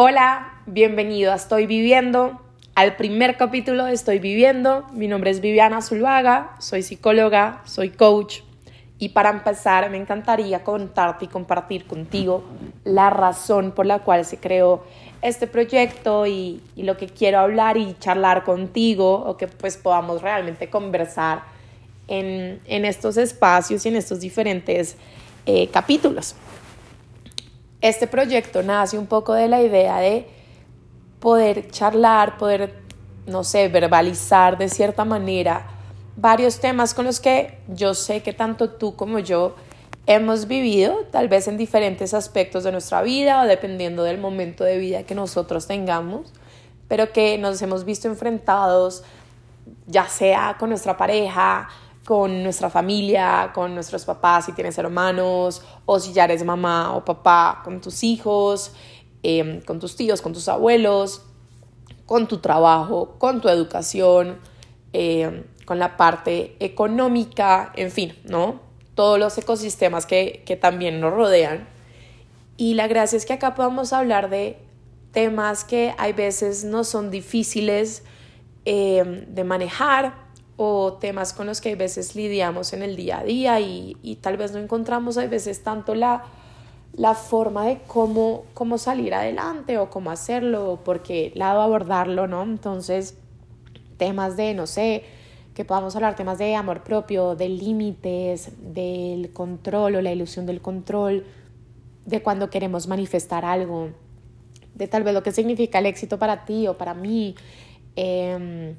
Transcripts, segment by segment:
Hola, bienvenido a Estoy Viviendo, al primer capítulo de Estoy Viviendo. Mi nombre es Viviana Zulvaga, soy psicóloga, soy coach y para empezar me encantaría contarte y compartir contigo la razón por la cual se creó este proyecto y, lo que quiero hablar y charlar contigo o que pues podamos realmente conversar en, estos espacios y en estos diferentes eh, capítulos. Este proyecto nace un poco de la idea de poder charlar, poder, no sé, verbalizar de cierta manera varios temas con los que yo sé que tanto tú como yo hemos vivido, tal vez en diferentes aspectos de nuestra vida o dependiendo del momento de vida que nosotros tengamos, pero que nos hemos visto enfrentados ya sea con nuestra pareja, con nuestra familia, con nuestros papás, si tienes hermanos, o si ya eres mamá o papá, con tus hijos, em, con tus tíos, con tus abuelos, con tu trabajo, con tu educación, em, con la parte económica, en fin, ¿no? Todos los ecosistemas que, que también nos rodean. Y la gracia es que acá podamos hablar de temas que hay veces no son difíciles em, de manejar, o temas con los que a veces lidiamos en el día a día y, y tal vez no encontramos a veces tanto la, la forma de cómo, cómo salir adelante o cómo hacerlo, o por qué lado abordarlo, ¿no? Entonces, temas de, no sé, que podamos hablar temas de amor propio, de límites, del control o la ilusión del control, de cuando queremos manifestar algo, de tal vez lo que significa el éxito para ti o para mí. Eh,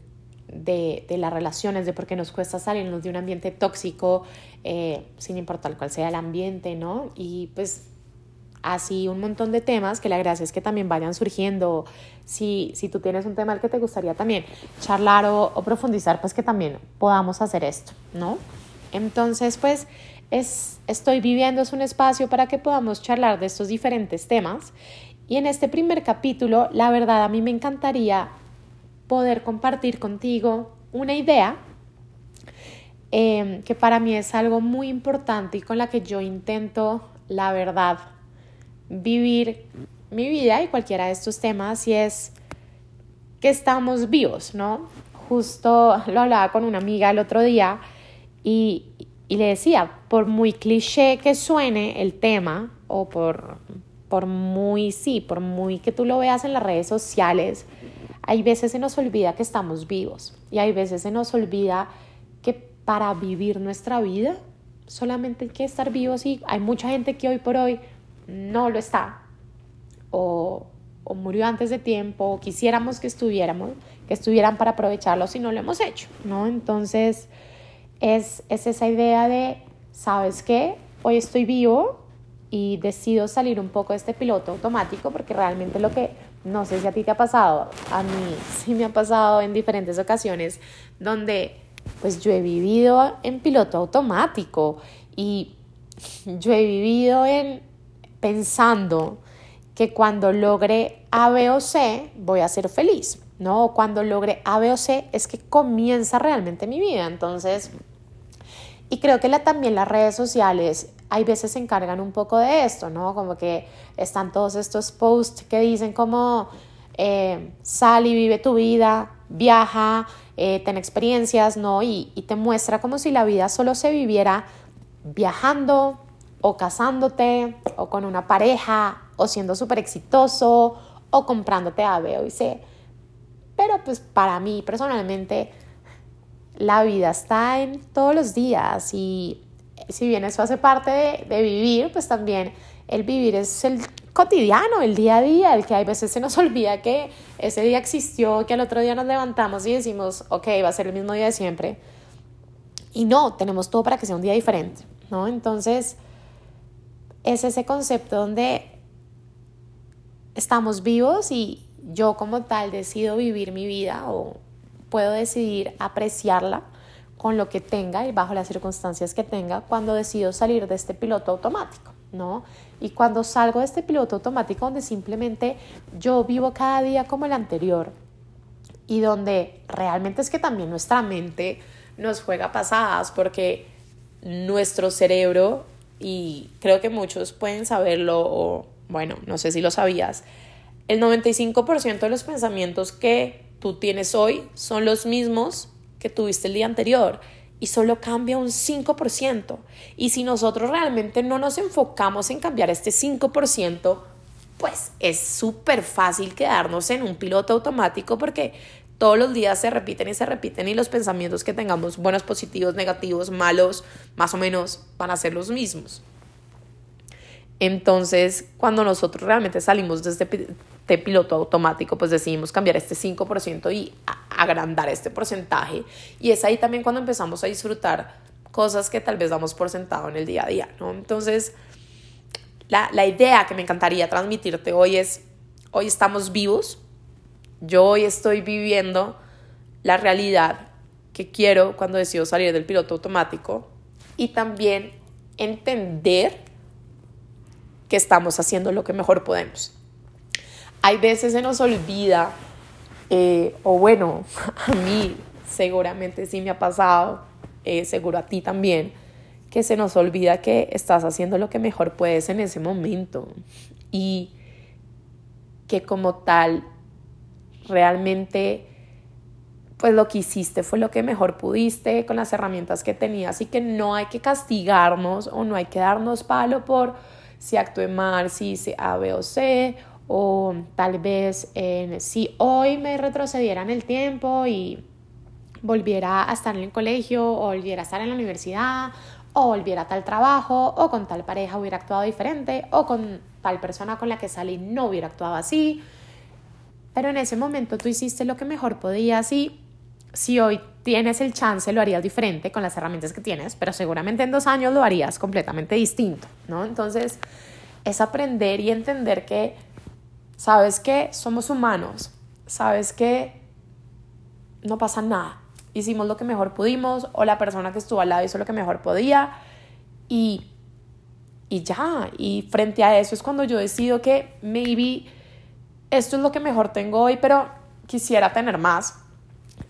de, las relaciones, de por qué nos cuesta salirnos de un ambiente tóxico, eh, sin importar cuál sea el ambiente, ¿no? Y pues así un montón de temas que la gracia es que también vayan surgiendo. Si, si tú tienes un tema al que te gustaría también charlar o, o, profundizar, pues que también podamos hacer esto, ¿no? Entonces, pues es, estoy viviendo, es un espacio para que podamos charlar de estos diferentes temas. Y en este primer capítulo, la verdad, a mí me encantaría poder compartir contigo una idea em, que para mí es algo muy importante y con la que yo intento, la verdad, vivir mi vida y cualquiera de estos temas y es que estamos vivos, ¿no? Justo lo hablaba con una amiga el otro día y, y le decía, por muy cliché que suene el tema o por, por muy, sí, por muy que tú lo veas en las redes sociales, hay veces se nos olvida que estamos vivos y hay veces se nos olvida que para vivir nuestra vida solamente hay que estar vivos y hay mucha gente que hoy por hoy no lo está o, murió antes de tiempo o quisiéramos que estuviéramos, que estuvieran para aprovecharlo si no lo hemos hecho, ¿no? Entonces es, es esa idea de, ¿sabes qué? Hoy estoy vivo y decido salir un poco de este piloto automático porque realmente lo que no sé si a ti te ha pasado, a mí sí me ha pasado en diferentes ocasiones donde pues yo he vivido en piloto automático y yo he vivido en pensando que cuando logre A, B o C voy a ser feliz, ¿no? Cuando logre A, B o C es que comienza realmente mi vida. Entonces, y creo que la, también las redes sociales hay veces se encargan un poco de esto, ¿no? Como que están todos estos posts que dicen como eh, sal y vive tu vida, viaja, eh, ten experiencias, ¿no? Y, y te muestra como si la vida solo se viviera viajando o casándote o con una pareja o siendo súper exitoso o comprándote A, B y C. Pero pues para mí personalmente la vida está en todos los días y si bien eso hace parte de, vivir, pues también el vivir es el cotidiano, el día a día, el que hay veces se nos olvida que ese día existió, que al otro día nos levantamos y decimos, ok, va a ser el mismo día de siempre. Y no, tenemos todo para que sea un día diferente, ¿no? Entonces, es ese concepto donde estamos vivos y yo como tal decido vivir mi vida o puedo decidir apreciarla con lo que tenga y bajo las circunstancias que tenga cuando decido salir de este piloto automático, ¿no? Y cuando salgo de este piloto automático donde simplemente yo vivo cada día como el anterior y donde realmente es que también nuestra mente nos juega pasadas porque nuestro cerebro, y creo que muchos pueden saberlo o bueno, no sé si lo sabías, el 95% de los pensamientos que tú tienes hoy son los mismos que tuviste el día anterior y solo cambia un 5%. Y si nosotros realmente no nos enfocamos en cambiar este 5%, pues es súper fácil quedarnos en un piloto automático porque todos los días se repiten y se repiten y los pensamientos que tengamos, buenos, positivos, negativos, malos, más o menos van a ser los mismos. Entonces, cuando nosotros realmente salimos de este, piloto automático, pues decidimos cambiar este 5% y agrandar este porcentaje. Y es ahí también cuando empezamos a disfrutar cosas que tal vez damos por sentado en el día a día, ¿no? Entonces, la, la idea que me encantaría transmitirte hoy es, hoy estamos vivos, yo hoy estoy viviendo la realidad que quiero cuando decido salir del piloto automático y también entender que estamos haciendo lo que mejor podemos. Hay veces se nos olvida, eh, o bueno, a mí seguramente sí me ha pasado, eh, seguro a ti también, que se nos olvida que estás haciendo lo que mejor puedes en ese momento y que como tal realmente pues lo que hiciste fue lo que mejor pudiste con las herramientas que tenías y que no hay que castigarnos o no hay que darnos palo por si actué mal, si hice A, B o C, o tal vez si hoy me retrocediera en el tiempo y volviera a estar en el colegio, o volviera a estar en la universidad, o volviera a tal trabajo, o con tal pareja hubiera actuado diferente, o con tal persona con la que salí no hubiera actuado así. Pero en ese momento tú hiciste lo que mejor podías y si hoy tienes el chance lo harías diferente con las herramientas que tienes, pero seguramente en dos años lo harías completamente distinto, ¿no? Entonces es aprender y entender que, sabes que somos humanos, sabes que no pasa nada, hicimos lo que mejor pudimos o la persona que estuvo al lado hizo lo que mejor podía y, y ya, y frente a eso es cuando yo decido que maybe esto es lo que mejor tengo hoy, pero quisiera tener más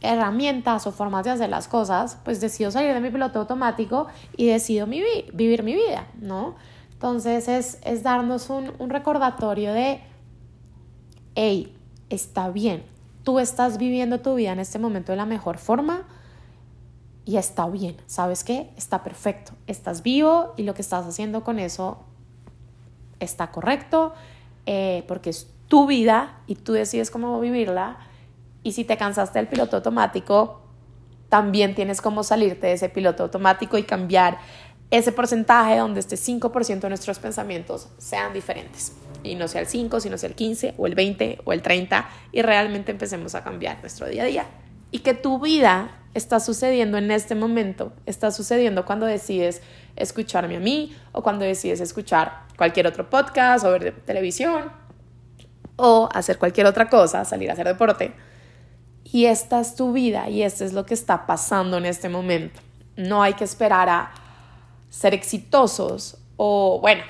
herramientas o formas de hacer las cosas, pues decido salir de mi piloto automático y decido vivir mi vida, ¿no? Entonces es, es darnos un, un recordatorio de, hey, está bien, tú estás viviendo tu vida en este momento de la mejor forma y está bien, ¿sabes qué? Está perfecto, estás vivo y lo que estás haciendo con eso está correcto eh, porque es tu vida y tú decides cómo vivirla y si te cansaste del piloto automático, también tienes cómo salirte de ese piloto automático y cambiar ese porcentaje donde este 5% de nuestros pensamientos sean diferentes. Y no sea el 5, sino sea el 15 o el 20 o el 30 y realmente empecemos a cambiar nuestro día a día. Y que tu vida está sucediendo en este momento, está sucediendo cuando decides escucharme a mí o cuando decides escuchar cualquier otro podcast o ver televisión o hacer cualquier otra cosa, salir a hacer deporte y esta es tu vida y esto es lo que está pasando en este momento. No hay que esperar a ser exitosos o, bueno,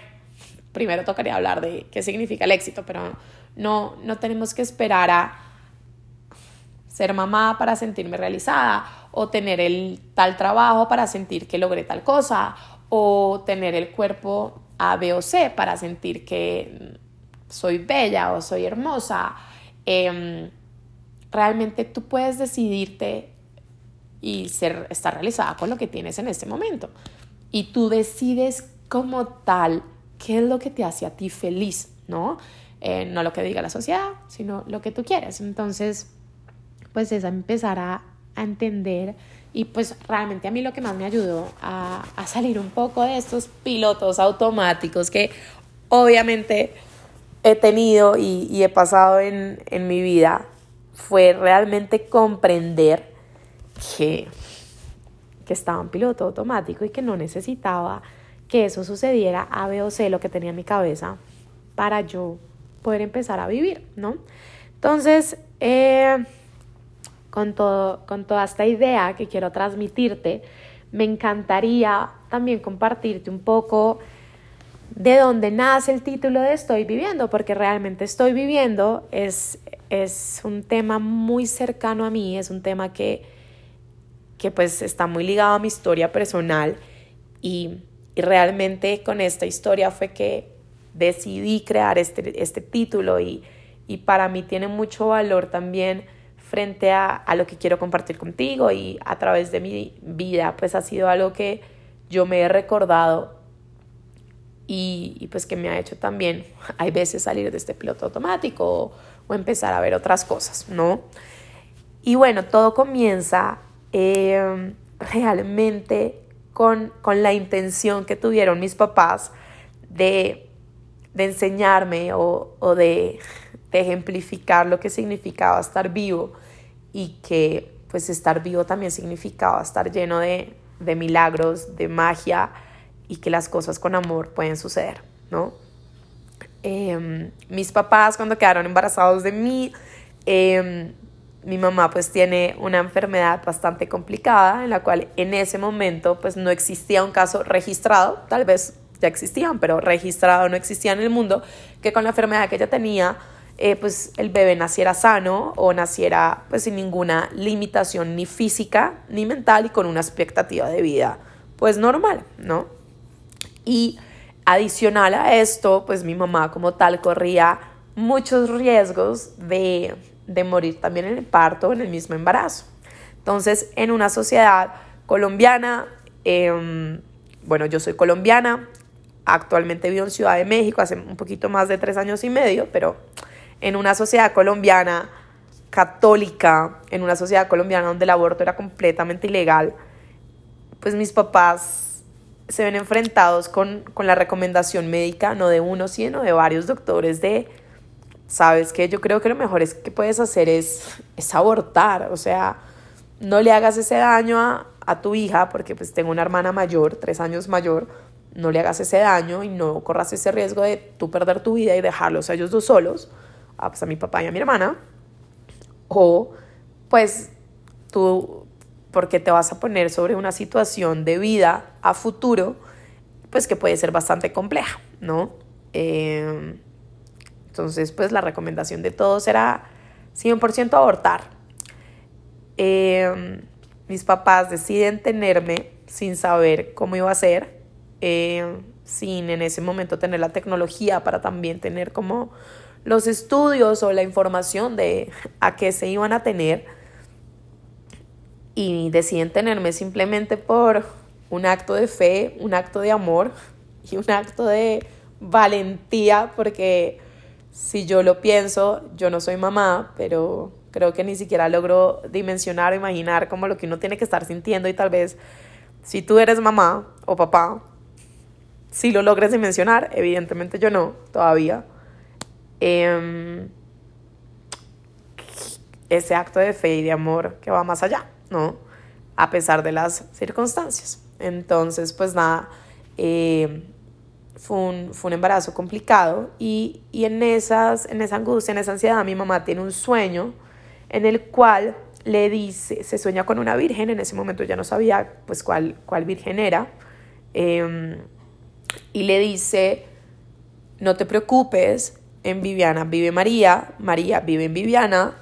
primero tocaría hablar de qué significa el éxito, pero no, no tenemos que esperar a ser mamá para sentirme realizada o tener el tal trabajo para sentir que logré tal cosa o tener el cuerpo A, B o C para sentir que soy bella o soy hermosa. Eh, realmente tú puedes decidirte y ser, estar realizada con lo que tienes en este momento. Y tú decides como tal qué es lo que te hace a ti feliz, ¿no? Eh, no lo que diga la sociedad, sino lo que tú quieres. Entonces, pues es empezar a, a entender y pues realmente a mí lo que más me ayudó a, a salir un poco de estos pilotos automáticos que obviamente he tenido y, y he pasado en, en mi vida fue realmente comprender que, que estaba en piloto automático y que no necesitaba que eso sucediera A, B o C, lo que tenía en mi cabeza, para yo poder empezar a vivir, ¿no? Entonces, eh, con, todo, con toda esta idea que quiero transmitirte, me encantaría también compartirte un poco de dónde nace el título de Estoy viviendo, porque realmente estoy viviendo es es un tema muy cercano a mí, es un tema que, que pues está muy ligado a mi historia personal. Y, realmente con esta historia fue que decidí crear este, este título y, y para mí tiene mucho valor también frente a, a, lo que quiero compartir contigo y a través de mi vida, pues ha sido algo que yo me he recordado y, y pues que me ha hecho también, hay veces salir de este piloto automático o empezar a ver otras cosas, ¿no? Y bueno, todo comienza eh, realmente con, con la intención que tuvieron mis papás de de enseñarme o, o de, de, ejemplificar lo que significaba estar vivo y que pues estar vivo también significaba estar lleno de, de milagros, de magia y que las cosas con amor pueden suceder, ¿no? Eh, mis papás cuando quedaron embarazados de mí, eh, mi mamá pues tiene una enfermedad bastante complicada en la cual en ese momento pues no existía un caso registrado, tal vez ya existían, pero registrado no existía en el mundo, que con la enfermedad que ella tenía, eh, pues el bebé naciera sano o naciera pues sin ninguna limitación ni física ni mental y con una expectativa de vida pues normal, ¿no? Y adicional a esto, pues mi mamá como tal corría muchos riesgos de, de morir también en el parto o en el mismo embarazo. Entonces, en una sociedad colombiana, eh, bueno, yo soy colombiana, Actualmente vivo en Ciudad de México hace un poquito más de tres años y medio, pero en una sociedad colombiana católica, en una sociedad colombiana donde el aborto era completamente ilegal, pues mis papás se ven enfrentados con, con la recomendación médica, no de uno, sino de varios doctores de, sabes que yo creo que lo mejor es que puedes hacer es, es abortar, o sea, no le hagas ese daño a, a tu hija, porque pues tengo una hermana mayor, tres años mayor, no le hagas ese daño y no corras ese riesgo de tú perder tu vida y dejarlos a ellos dos solos, a, pues a mi papá y a mi hermana, o pues tú, porque te vas a poner sobre una situación de vida a futuro, pues que puede ser bastante compleja, ¿no? Eh, entonces, pues la recomendación de todos era 100% abortar. Eh, mis papás deciden tenerme sin saber cómo iba a ser eh, sin en ese momento tener la tecnología para también tener como los estudios o la información de a qué se iban a tener y deciden tenerme simplemente por un acto de fe, un acto de amor y un acto de valentía porque si yo lo pienso, yo no soy mamá, pero creo que ni siquiera logro dimensionar o imaginar como lo que uno tiene que estar sintiendo y tal vez si tú eres mamá o papá, si lo logres dimensionar, evidentemente yo no, todavía. Em, ese acto de fe y de amor que va más allá, ¿no? A pesar de las circunstancias. Entonces, pues nada, em, fue, un, fue un embarazo complicado y, y, en, esas, en esa angustia, en esa ansiedad, mi mamá tiene un sueño en el cual le dice, se sueña con una virgen, en ese momento ya no sabía pues cuál, cuál virgen era. Eh, y le dice, no te preocupes, en Viviana vive María, María vive en Viviana,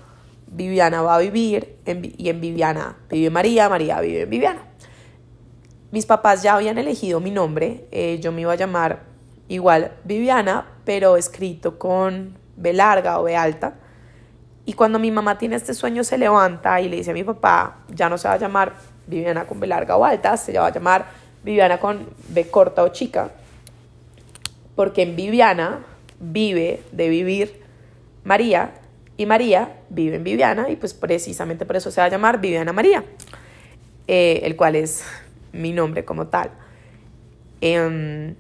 Viviana va a vivir y en Viviana vive María, María vive en Viviana. Mis papás ya habían elegido mi nombre, eh, yo me iba a llamar igual Viviana, pero escrito con B larga o B alta. Y cuando mi mamá tiene este sueño se levanta y le dice a mi papá, ya no se va a llamar Viviana con B larga o alta, se va a llamar Viviana con B corta o chica, porque en Viviana vive de vivir María y María vive en Viviana y pues precisamente por eso se va a llamar Viviana María, eh, el cual es mi nombre como tal. Em,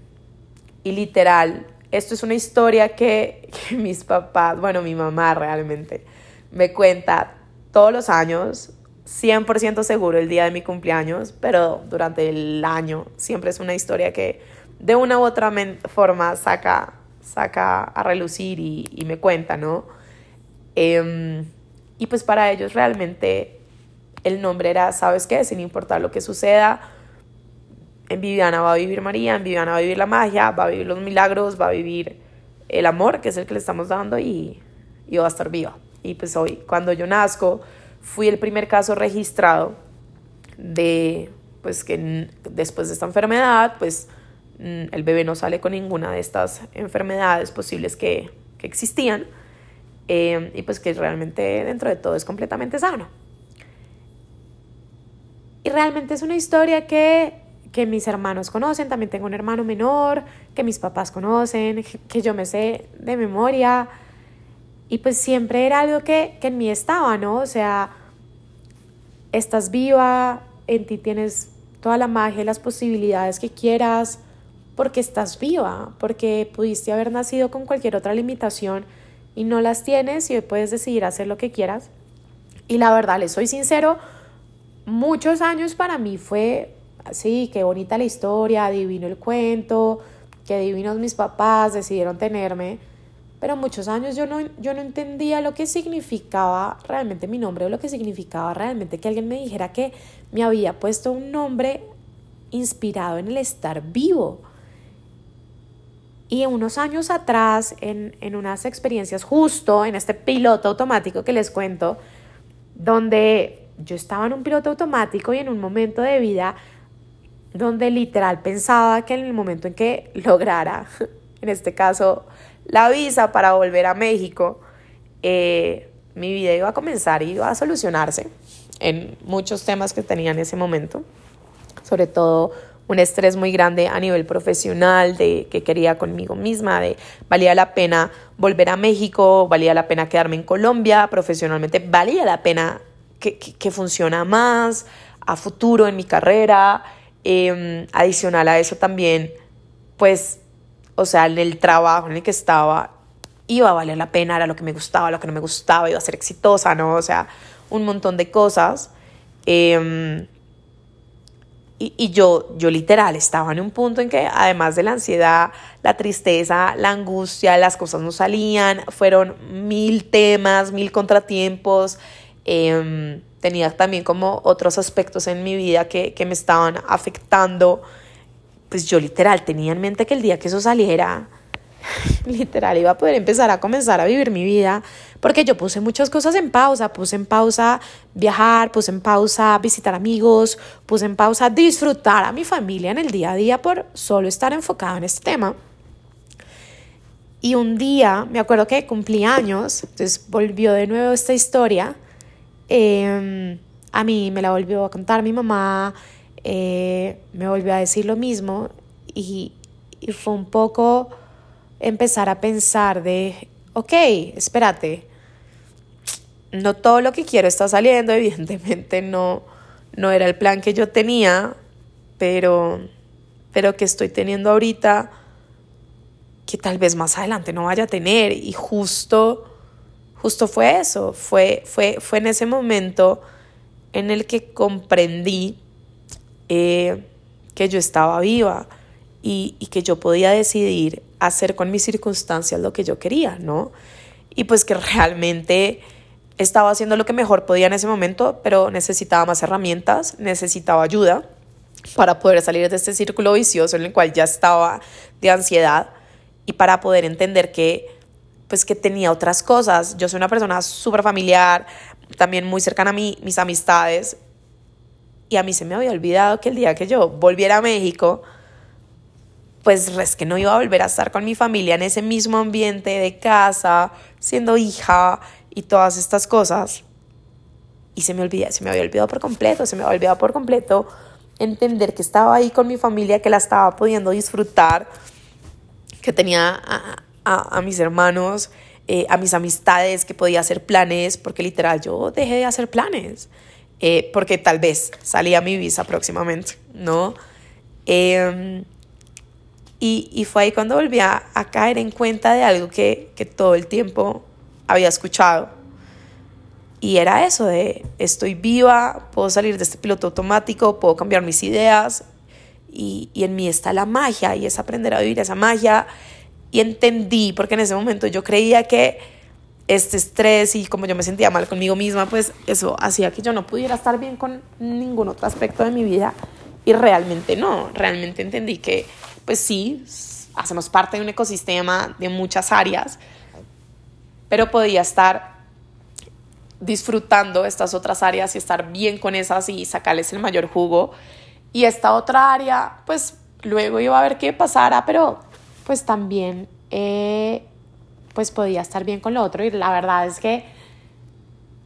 y literal, esto es una historia que, mis papás, bueno, mi mamá realmente me cuenta todos los años 100% seguro el día de mi cumpleaños, pero durante el año siempre es una historia que de una u otra forma saca, saca a relucir y, me cuenta, ¿no? Em, y pues para ellos realmente el nombre era, ¿sabes qué? Sin importar lo que suceda, en Viviana va a vivir María, en Viviana va a vivir la magia, va a vivir los milagros, va a vivir el amor, que es el que le estamos dando, y, y va a estar viva. Y pues hoy, cuando yo nazco, fui el primer caso registrado de, pues que después de esta enfermedad, pues el bebé no sale con ninguna de estas enfermedades posibles que, que existían. Eh, y pues que realmente dentro de todo es completamente sano. Y realmente es una historia que, que mis hermanos conocen, también tengo un hermano menor, que mis papás conocen, que yo me sé de memoria. Y pues siempre era algo que, que en mí estaba, ¿no? O sea, estás viva, en ti tienes toda la magia y las posibilidades que quieras, porque estás viva, porque pudiste haber nacido con cualquier otra limitación y no las tienes y hoy puedes decidir hacer lo que quieras. Y la verdad, les soy sincero, muchos años para mí fue así, qué bonita la historia, divino el cuento, qué divinos mis papás decidieron tenerme pero muchos años yo no, yo no entendía lo que significaba realmente mi nombre o lo que significaba realmente que alguien me dijera que me había puesto un nombre inspirado en el estar vivo. Y unos años atrás, en, en unas experiencias justo en este piloto automático que les cuento, donde yo estaba en un piloto automático y en un momento de vida donde literal pensaba que en el momento en que lograra, en este caso, la visa para volver a México, eh, mi vida iba a comenzar y iba a solucionarse en muchos temas que tenía en ese momento, sobre todo un estrés muy grande a nivel profesional, de que quería conmigo misma, de valía la pena volver a México, valía la pena quedarme en Colombia, profesionalmente valía la pena que, que, funciona más a futuro en mi carrera, em, adicional a eso también, pues o sea, el trabajo en el que estaba iba a valer la pena, era lo que me gustaba, lo que no me gustaba, iba a ser exitosa, ¿no? O sea, un montón de cosas. Em, y, y, yo, yo literal estaba en un punto en que además de la ansiedad, la tristeza, la angustia, las cosas no salían, fueron mil temas, mil contratiempos. Em, tenía también como otros aspectos en mi vida que, que me estaban afectando pues yo literal tenía en mente que el día que eso saliera, literal iba a poder empezar a comenzar a vivir mi vida, porque yo puse muchas cosas en pausa, puse en pausa viajar, puse en pausa visitar amigos, puse en pausa disfrutar a mi familia en el día a día por solo estar enfocado en este tema. Y un día, me acuerdo que cumplí años, entonces volvió de nuevo esta historia. Em, a mí me la volvió a contar mi mamá, eh, me volvió a decir lo mismo y, y fue un poco empezar a pensar de, ok, espérate, no todo lo que quiero está saliendo, evidentemente no, no era el plan que yo tenía, pero, pero que estoy teniendo ahorita que tal vez más adelante no vaya a tener y justo justo fue eso, fue, fue, fue en ese momento en el que comprendí eh, que yo estaba viva y, y, que yo podía decidir hacer con mis circunstancias lo que yo quería, ¿no? Y pues que realmente estaba haciendo lo que mejor podía en ese momento, pero necesitaba más herramientas, necesitaba ayuda para poder salir de este círculo vicioso en el cual ya estaba de ansiedad y para poder entender que pues que tenía otras cosas. Yo soy una persona súper familiar, también muy cercana a mí, mis amistades, y a mí se me había olvidado que el día que yo volviera a México, pues es que no iba a volver a estar con mi familia en ese mismo ambiente de casa, siendo hija y todas estas cosas. Y se me olvidó, se me había olvidado por completo, se me había por completo entender que estaba ahí con mi familia, que la estaba pudiendo disfrutar, que tenía a, mis hermanos, eh, a mis amistades, que podía hacer planes, porque literal yo dejé de hacer planes. Eh, porque tal vez salía mi visa próximamente, ¿no? Em, y, y, fue ahí cuando volví a, caer en cuenta de algo que, que, todo el tiempo había escuchado. Y era eso de, estoy viva, puedo salir de este piloto automático, puedo cambiar mis ideas. Y, y en mí está la magia y es aprender a vivir esa magia. Y entendí, porque en ese momento yo creía que este estrés y como yo me sentía mal conmigo misma, pues eso hacía que yo no pudiera estar bien con ningún otro aspecto de mi vida y realmente no, realmente entendí que pues sí, hacemos parte de un ecosistema de muchas áreas, pero podía estar disfrutando estas otras áreas y estar bien con esas y sacarles el mayor jugo. Y esta otra área, pues luego iba a ver qué pasara, pero pues también eh, pues podía estar bien con lo otro y la verdad es que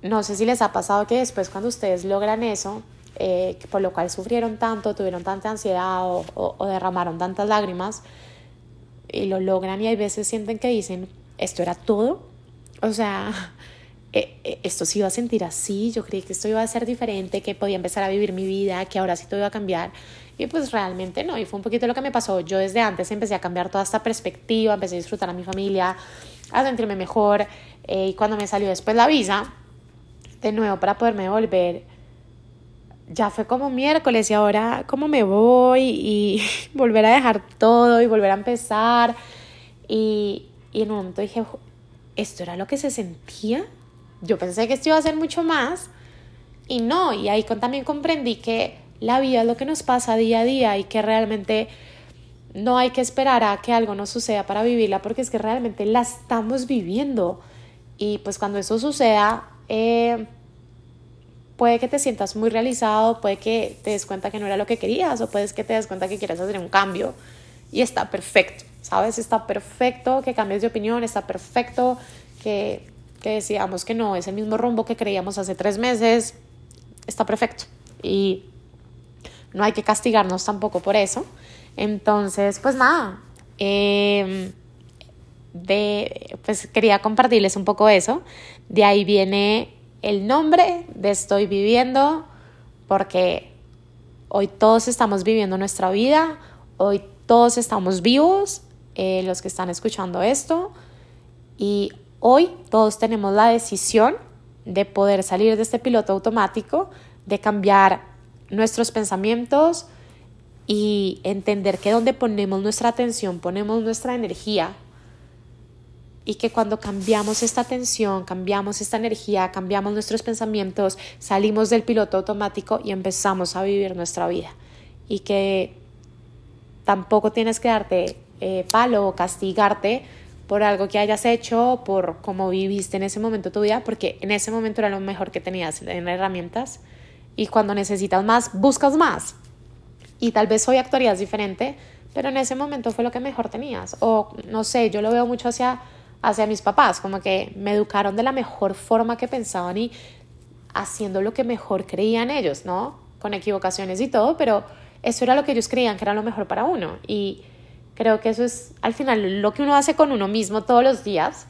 no sé si les ha pasado que después cuando ustedes logran eso, eh, por lo cual sufrieron tanto, tuvieron tanta ansiedad o, derramaron tantas lágrimas y lo logran y hay veces sienten que dicen, esto era todo, o sea, eh, eh, esto sí iba a sentir así, yo creí que esto iba a ser diferente, que podía empezar a vivir mi vida, que ahora sí todo iba a cambiar. Y pues realmente no, y fue un poquito lo que me pasó. Yo desde antes empecé a cambiar toda esta perspectiva, empecé a disfrutar a mi familia, a sentirme mejor. y cuando me salió después la visa, de nuevo para poderme volver, ya fue como miércoles y ahora cómo me voy y volver a dejar todo y volver a empezar. Y, y en un momento dije, ¿esto era lo que se sentía? Yo pensé que esto iba a ser mucho más y no, y ahí también comprendí que la vida es lo que nos pasa día a día y que realmente no hay que esperar a que algo nos suceda para vivirla porque es que realmente la estamos viviendo. Y pues cuando eso suceda eh, puede que te sientas muy realizado, puede que te des cuenta que no era lo que querías o puedes que te des cuenta que quieres hacer un cambio y está perfecto, ¿sabes? Está perfecto que cambies de opinión, está perfecto que, que decíamos que no es el mismo rumbo que creíamos hace tres meses, está perfecto y no hay que castigarnos tampoco por eso. Entonces, pues nada, em, de, pues quería compartirles un poco eso. De ahí viene el nombre de Estoy viviendo, porque hoy todos estamos viviendo nuestra vida, hoy todos estamos vivos, eh, los que están escuchando esto, y hoy todos tenemos la decisión de poder salir de este piloto automático, de cambiar nuestros pensamientos y entender que donde ponemos nuestra atención, ponemos nuestra energía, y que cuando cambiamos esta atención, cambiamos esta energía, cambiamos nuestros pensamientos, salimos del piloto automático y empezamos a vivir nuestra vida. Y que tampoco tienes que darte eh, palo o castigarte por algo que hayas hecho, por cómo viviste en ese momento tu vida, porque en ese momento era lo mejor que tenías en herramientas. Y cuando necesitas más, buscas más. Y tal vez hoy actuarías diferente, pero en ese momento fue lo que mejor tenías. O no sé, yo lo veo mucho hacia hacia mis papás, como que me educaron de la mejor forma que pensaban y haciendo lo que mejor creían ellos, ¿no? Con equivocaciones y todo, pero eso era lo que ellos creían que era lo mejor para uno. Y creo que eso es al final lo que uno hace con uno mismo todos los días.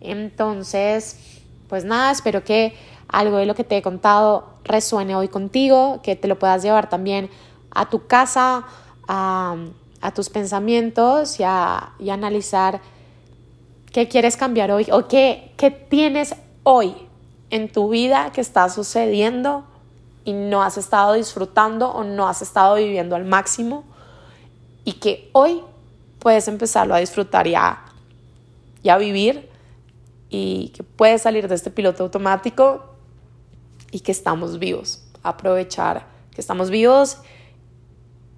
Entonces, pues nada, espero que algo de lo que te he contado resuene hoy contigo, que te lo puedas llevar también a tu casa, a, tus pensamientos y a, y a analizar ¿Qué quieres cambiar hoy? ¿O qué, qué tienes hoy en tu vida que está sucediendo y no has estado disfrutando o no has estado viviendo al máximo? Y que hoy puedes empezarlo a disfrutar y a, y a vivir y que puedes salir de este piloto automático y que estamos vivos. Aprovechar que estamos vivos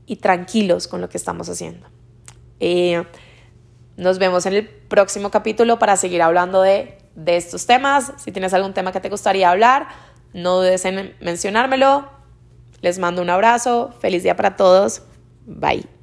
y tranquilos con lo que estamos haciendo. Eh, nos vemos en el próximo capítulo para seguir hablando de, de estos temas. Si tienes algún tema que te gustaría hablar, no dudes en mencionármelo. Les mando un abrazo. Feliz día para todos. Bye.